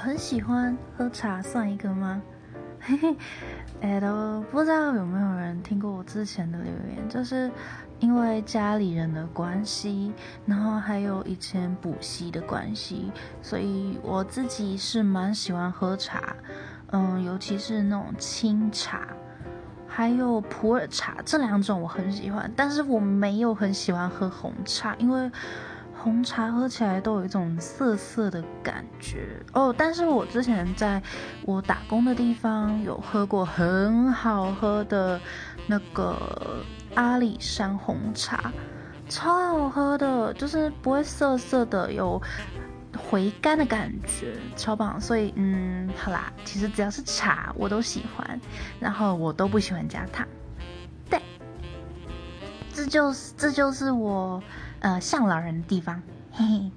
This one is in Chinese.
很喜欢喝茶，算一个吗？嘿嘿，哎，都不知道有没有人听过我之前的留言，就是因为家里人的关系，然后还有以前补习的关系，所以我自己是蛮喜欢喝茶，嗯，尤其是那种清茶，还有普洱茶这两种我很喜欢，但是我没有很喜欢喝红茶，因为。红茶喝起来都有一种涩涩的感觉哦，但是我之前在我打工的地方有喝过很好喝的那个阿里山红茶，超好喝的，就是不会涩涩的，有回甘的感觉，超棒。所以嗯，好啦，其实只要是茶我都喜欢，然后我都不喜欢加糖。对，这就是这就是我。呃，像老人的地方，嘿嘿。